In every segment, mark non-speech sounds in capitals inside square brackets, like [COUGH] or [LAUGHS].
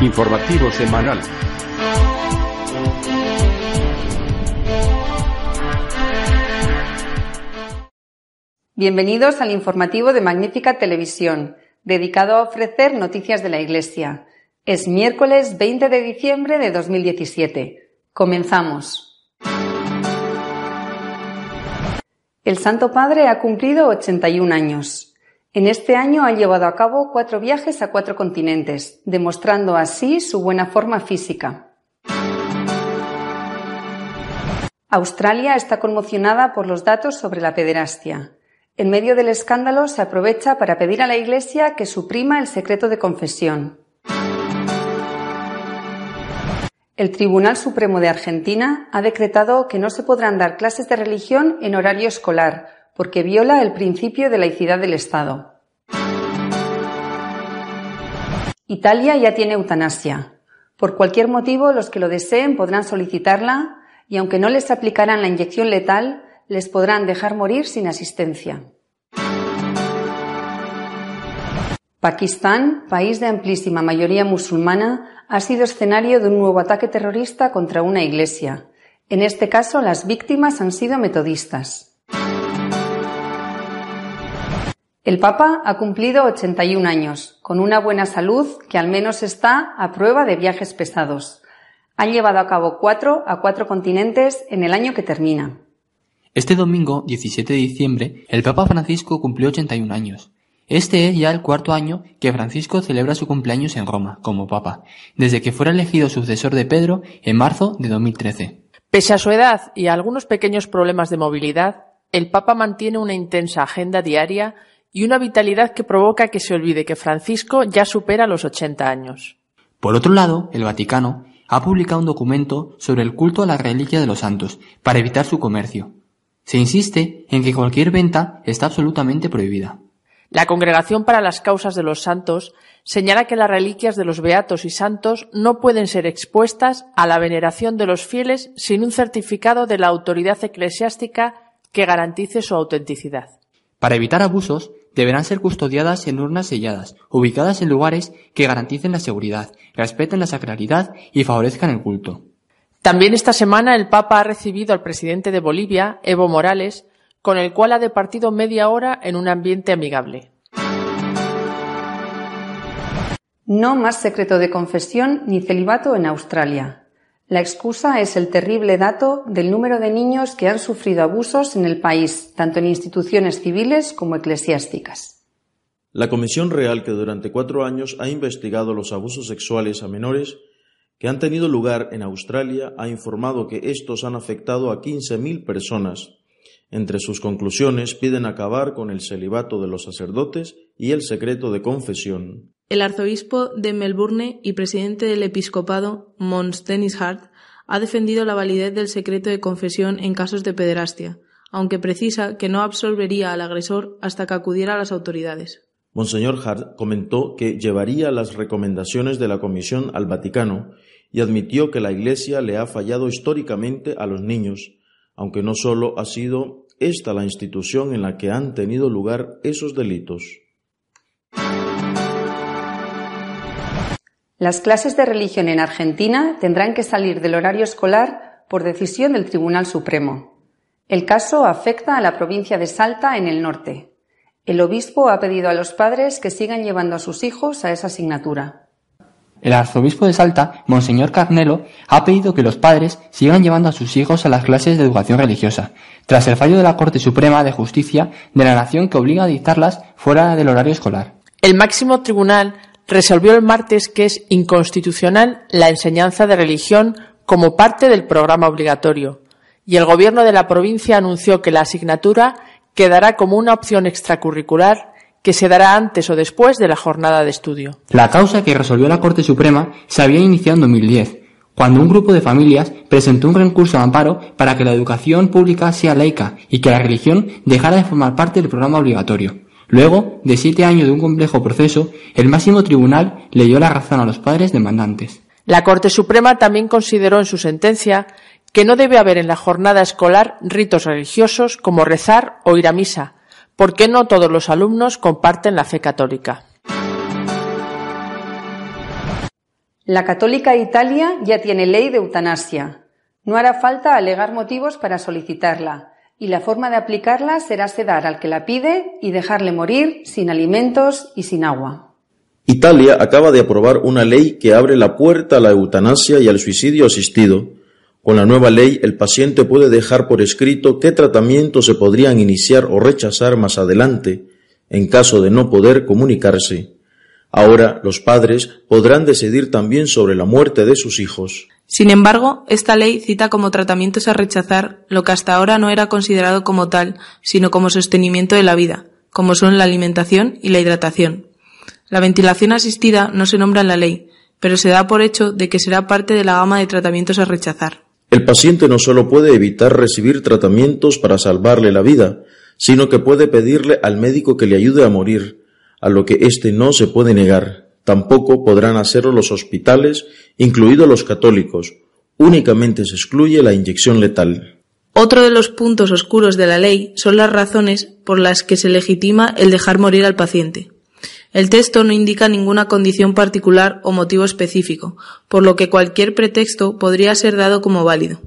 Informativo semanal. Bienvenidos al informativo de Magnífica Televisión, dedicado a ofrecer noticias de la Iglesia. Es miércoles 20 de diciembre de 2017. Comenzamos. El Santo Padre ha cumplido 81 años. En este año ha llevado a cabo cuatro viajes a cuatro continentes, demostrando así su buena forma física. Australia está conmocionada por los datos sobre la pederastia. En medio del escándalo se aprovecha para pedir a la Iglesia que suprima el secreto de confesión. El Tribunal Supremo de Argentina ha decretado que no se podrán dar clases de religión en horario escolar, porque viola el principio de laicidad del Estado. Italia ya tiene eutanasia. Por cualquier motivo, los que lo deseen podrán solicitarla y aunque no les aplicarán la inyección letal, les podrán dejar morir sin asistencia. Pakistán, país de amplísima mayoría musulmana, ha sido escenario de un nuevo ataque terrorista contra una iglesia. En este caso, las víctimas han sido metodistas. El Papa ha cumplido 81 años, con una buena salud que al menos está a prueba de viajes pesados. Ha llevado a cabo cuatro a cuatro continentes en el año que termina. Este domingo, 17 de diciembre, el Papa Francisco cumplió 81 años. Este es ya el cuarto año que Francisco celebra su cumpleaños en Roma, como Papa, desde que fuera elegido sucesor de Pedro en marzo de 2013. Pese a su edad y a algunos pequeños problemas de movilidad, el Papa mantiene una intensa agenda diaria y una vitalidad que provoca que se olvide que Francisco ya supera los 80 años. Por otro lado, el Vaticano ha publicado un documento sobre el culto a la reliquia de los santos para evitar su comercio, se insiste en que cualquier venta está absolutamente prohibida. La Congregación para las Causas de los Santos señala que las reliquias de los beatos y santos no pueden ser expuestas a la veneración de los fieles sin un certificado de la autoridad eclesiástica que garantice su autenticidad. Para evitar abusos, deberán ser custodiadas en urnas selladas, ubicadas en lugares que garanticen la seguridad, respeten la sacralidad y favorezcan el culto. También esta semana el Papa ha recibido al presidente de Bolivia, Evo Morales, con el cual ha departido media hora en un ambiente amigable. No más secreto de confesión ni celibato en Australia. La excusa es el terrible dato del número de niños que han sufrido abusos en el país, tanto en instituciones civiles como eclesiásticas. La Comisión Real, que durante cuatro años ha investigado los abusos sexuales a menores, que han tenido lugar en Australia ha informado que estos han afectado a 15.000 personas. Entre sus conclusiones piden acabar con el celibato de los sacerdotes y el secreto de confesión. El arzobispo de Melbourne y presidente del episcopado, Mons Dennis Hart, ha defendido la validez del secreto de confesión en casos de pederastia, aunque precisa que no absolvería al agresor hasta que acudiera a las autoridades. Monseñor Hart comentó que llevaría las recomendaciones de la Comisión al Vaticano y admitió que la Iglesia le ha fallado históricamente a los niños, aunque no solo ha sido esta la institución en la que han tenido lugar esos delitos. Las clases de religión en Argentina tendrán que salir del horario escolar por decisión del Tribunal Supremo. El caso afecta a la provincia de Salta en el norte. El obispo ha pedido a los padres que sigan llevando a sus hijos a esa asignatura. El arzobispo de Salta, Monseñor Carnelo, ha pedido que los padres sigan llevando a sus hijos a las clases de educación religiosa, tras el fallo de la Corte Suprema de Justicia de la Nación que obliga a dictarlas fuera del horario escolar. El máximo tribunal resolvió el martes que es inconstitucional la enseñanza de religión como parte del programa obligatorio, y el gobierno de la provincia anunció que la asignatura quedará como una opción extracurricular que se dará antes o después de la jornada de estudio. La causa que resolvió la Corte Suprema se había iniciado en 2010, cuando un grupo de familias presentó un recurso de amparo para que la educación pública sea laica y que la religión dejara de formar parte del programa obligatorio. Luego, de siete años de un complejo proceso, el máximo tribunal le dio la razón a los padres demandantes. La Corte Suprema también consideró en su sentencia que no debe haber en la jornada escolar ritos religiosos como rezar o ir a misa, porque no todos los alumnos comparten la fe católica. La Católica Italia ya tiene ley de eutanasia. No hará falta alegar motivos para solicitarla, y la forma de aplicarla será sedar al que la pide y dejarle morir sin alimentos y sin agua. Italia acaba de aprobar una ley que abre la puerta a la eutanasia y al suicidio asistido. Con la nueva ley, el paciente puede dejar por escrito qué tratamientos se podrían iniciar o rechazar más adelante, en caso de no poder comunicarse. Ahora los padres podrán decidir también sobre la muerte de sus hijos. Sin embargo, esta ley cita como tratamientos a rechazar lo que hasta ahora no era considerado como tal, sino como sostenimiento de la vida, como son la alimentación y la hidratación. La ventilación asistida no se nombra en la ley, pero se da por hecho de que será parte de la gama de tratamientos a rechazar. El paciente no solo puede evitar recibir tratamientos para salvarle la vida, sino que puede pedirle al médico que le ayude a morir, a lo que éste no se puede negar. Tampoco podrán hacerlo los hospitales, incluidos los católicos. Únicamente se excluye la inyección letal. Otro de los puntos oscuros de la ley son las razones por las que se legitima el dejar morir al paciente. El texto no indica ninguna condición particular o motivo específico, por lo que cualquier pretexto podría ser dado como válido.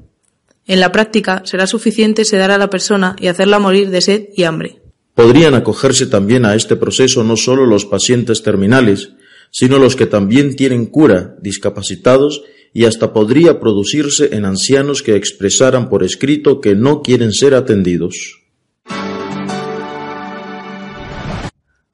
En la práctica será suficiente sedar a la persona y hacerla morir de sed y hambre. Podrían acogerse también a este proceso no solo los pacientes terminales, sino los que también tienen cura, discapacitados, y hasta podría producirse en ancianos que expresaran por escrito que no quieren ser atendidos.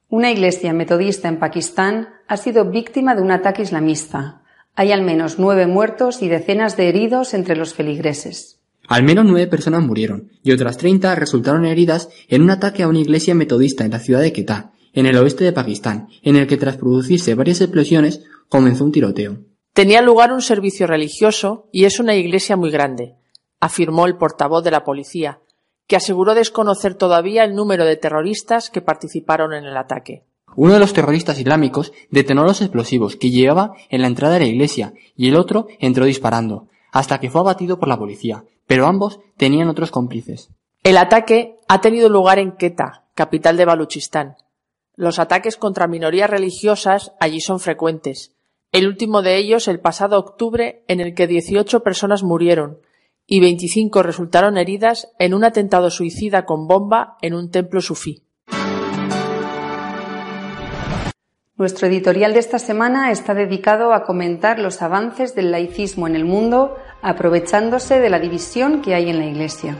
Una iglesia metodista en Pakistán ha sido víctima de un ataque islamista. Hay al menos nueve muertos y decenas de heridos entre los feligreses. Al menos nueve personas murieron y otras treinta resultaron heridas en un ataque a una iglesia metodista en la ciudad de Quetta, en el oeste de Pakistán, en el que tras producirse varias explosiones comenzó un tiroteo. Tenía lugar un servicio religioso y es una iglesia muy grande, afirmó el portavoz de la policía, que aseguró desconocer todavía el número de terroristas que participaron en el ataque. Uno de los terroristas islámicos detonó los explosivos que llevaba en la entrada de la iglesia y el otro entró disparando, hasta que fue abatido por la policía, pero ambos tenían otros cómplices. El ataque ha tenido lugar en Quetta, capital de Baluchistán, los ataques contra minorías religiosas allí son frecuentes, el último de ellos el pasado octubre en el que 18 personas murieron y 25 resultaron heridas en un atentado suicida con bomba en un templo sufí. Nuestro editorial de esta semana está dedicado a comentar los avances del laicismo en el mundo, aprovechándose de la división que hay en la Iglesia.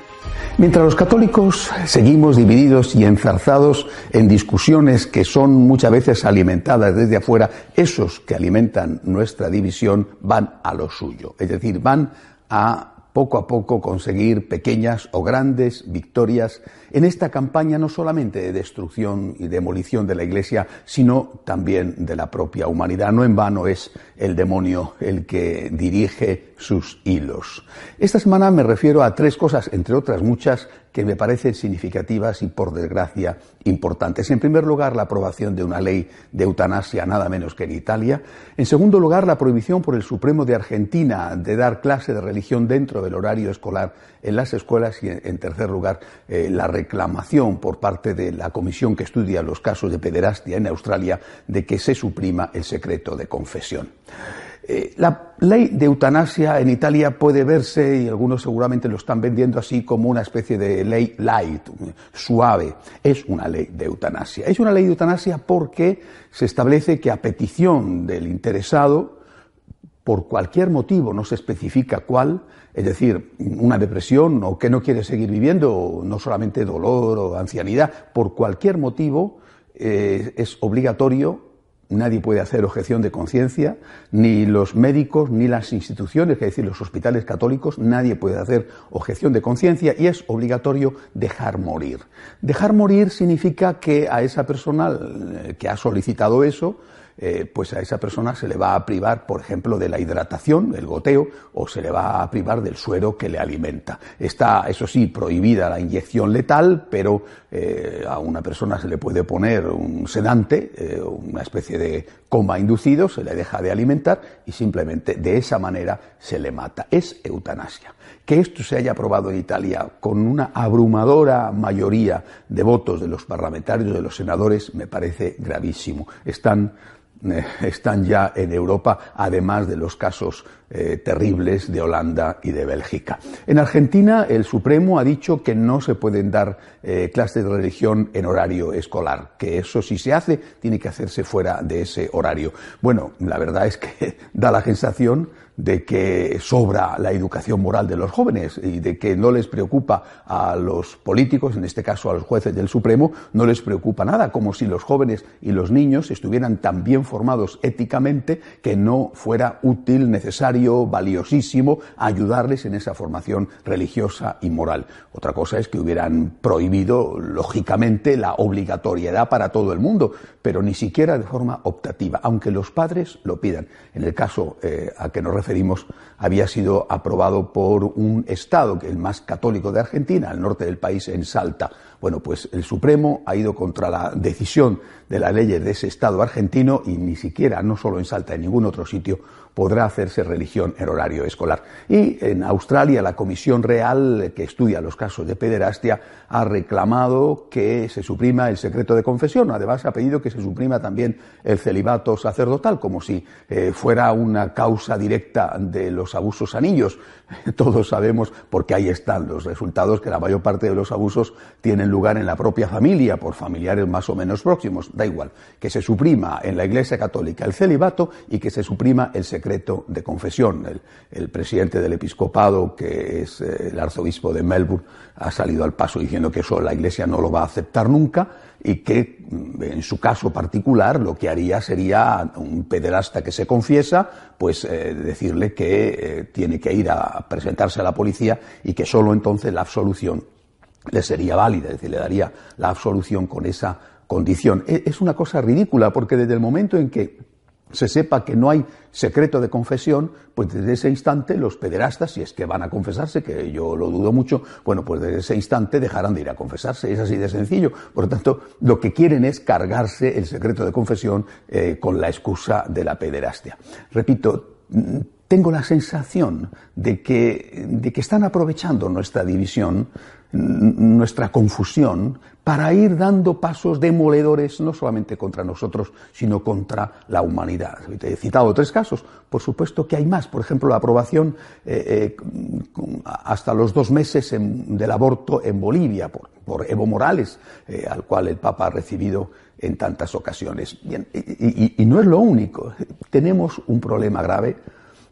Mientras los católicos seguimos divididos y enzarzados en discusiones que son muchas veces alimentadas desde afuera, esos que alimentan nuestra división van a lo suyo, es decir, van a poco a poco conseguir pequeñas o grandes victorias en esta campaña no solamente de destrucción y demolición de la Iglesia, sino también de la propia humanidad. No en vano es el demonio el que dirige sus hilos. Esta semana me refiero a tres cosas, entre otras muchas, que me parecen significativas y, por desgracia, importantes. En primer lugar, la aprobación de una ley de eutanasia nada menos que en Italia. En segundo lugar, la prohibición por el Supremo de Argentina de dar clase de religión dentro del horario escolar en las escuelas. Y, en tercer lugar, eh, la reclamación por parte de la comisión que estudia los casos de pederastia en Australia de que se suprima el secreto de confesión. Eh, la ley de eutanasia en Italia puede verse, y algunos seguramente lo están vendiendo así, como una especie de ley light, suave. Es una ley de eutanasia. Es una ley de eutanasia porque se establece que a petición del interesado, por cualquier motivo, no se especifica cuál, es decir, una depresión o que no quiere seguir viviendo, no solamente dolor o ancianidad, por cualquier motivo, eh, es obligatorio Nadie puede hacer objeción de conciencia, ni los médicos, ni las instituciones, es decir, los hospitales católicos, nadie puede hacer objeción de conciencia y es obligatorio dejar morir. Dejar morir significa que a esa persona eh, que ha solicitado eso, eh, pues a esa persona se le va a privar, por ejemplo, de la hidratación, el goteo, o se le va a privar del suero que le alimenta. Está, eso sí, prohibida la inyección letal, pero eh, a una persona se le puede poner un sedante, eh, una especie de coma inducido, se le deja de alimentar y simplemente de esa manera se le mata. Es eutanasia. Que esto se haya aprobado en Italia con una abrumadora mayoría de votos de los parlamentarios, de los senadores, me parece gravísimo. Están están ya en Europa, además de los casos eh, terribles de Holanda y de Bélgica. En Argentina, el Supremo ha dicho que no se pueden dar eh, clases de religión en horario escolar, que eso si se hace, tiene que hacerse fuera de ese horario. Bueno, la verdad es que [LAUGHS] da la sensación de que sobra la educación moral de los jóvenes y de que no les preocupa a los políticos, en este caso a los jueces del Supremo, no les preocupa nada, como si los jóvenes y los niños estuvieran tan bien formados éticamente que no fuera útil, necesario, valiosísimo ayudarles en esa formación religiosa y moral. Otra cosa es que hubieran prohibido, lógicamente, la obligatoriedad para todo el mundo, pero ni siquiera de forma optativa, aunque los padres lo pidan. En el caso eh, a que nos referimos, había sido aprobado por un Estado, que es el más católico de Argentina, al norte del país, en Salta. Bueno, pues el Supremo ha ido contra la decisión de las leyes de ese Estado argentino y ni siquiera, no solo en Salta, en ningún otro sitio, podrá hacerse religión en horario escolar. Y en Australia la Comisión Real que estudia los casos de pederastia ha reclamado que se suprima el secreto de confesión. Además ha pedido que se suprima también el celibato sacerdotal, como si eh, fuera una causa directa de los abusos anillos. [LAUGHS] Todos sabemos, porque ahí están los resultados, que la mayor parte de los abusos tienen lugar en la propia familia, por familiares más o menos próximos. Da igual, que se suprima en la Iglesia Católica el celibato y que se suprima el secreto de confesión. El, presidente del episcopado, que es eh, el arzobispo de Melbourne, ha salido al paso diciendo que eso la Iglesia no lo va a aceptar nunca y que mm, en su caso particular lo que haría sería un pederasta que se confiesa, pues eh, decirle que eh, tiene que ir a presentarse a la policía y que solo entonces la absolución le sería válida, es decir, le daría la absolución con esa condición. E, es una cosa ridícula porque desde el momento en que se sepa que no hay secreto de confesión, pues desde ese instante los pederastas, si es que van a confesarse, que yo lo dudo mucho, bueno, pues desde ese instante dejarán de ir a confesarse, es así de sencillo. Por lo tanto, lo que quieren es cargarse el secreto de confesión eh, con la excusa de la pederastia. Repito, mm, tengo la sensación de que, de que están aprovechando nuestra división nuestra confusión para ir dando pasos demoledores no solamente contra nosotros, sino contra la humanidad. He citado tres casos, por supuesto que hay más. Por ejemplo, la aprobación eh, eh, hasta los dos meses del aborto en Bolivia por, Evo Morales, eh, al cual el Papa ha recibido en tantas ocasiones. y no es lo único. Tenemos un problema grave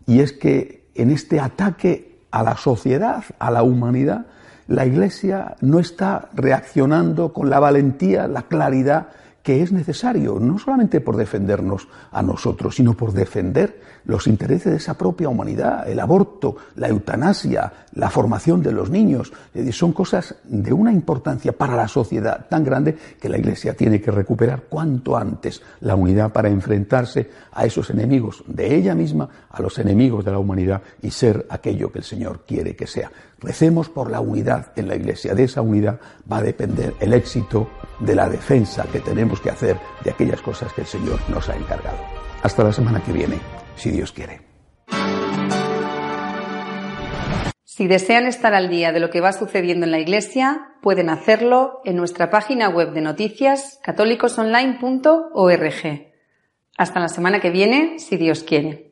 y es que en este ataque a la sociedad, a la humanidad, la Iglesia no está reaccionando con la valentía, la claridad que es necesario, no solamente por defendernos a nosotros, sino por defender los intereses de esa propia humanidad, el aborto, la eutanasia, la formación de los niños. Son cosas de una importancia para la sociedad tan grande que la Iglesia tiene que recuperar cuanto antes la unidad para enfrentarse a esos enemigos de ella misma, a los enemigos de la humanidad y ser aquello que el Señor quiere que sea. Recemos por la unidad en la Iglesia. De esa unidad va a depender el éxito de la defensa que tenemos que hacer de aquellas cosas que el Señor nos ha encargado. Hasta la semana que viene, si Dios quiere. Si desean estar al día de lo que va sucediendo en la Iglesia, pueden hacerlo en nuestra página web de noticias católicosonline.org. Hasta la semana que viene, si Dios quiere.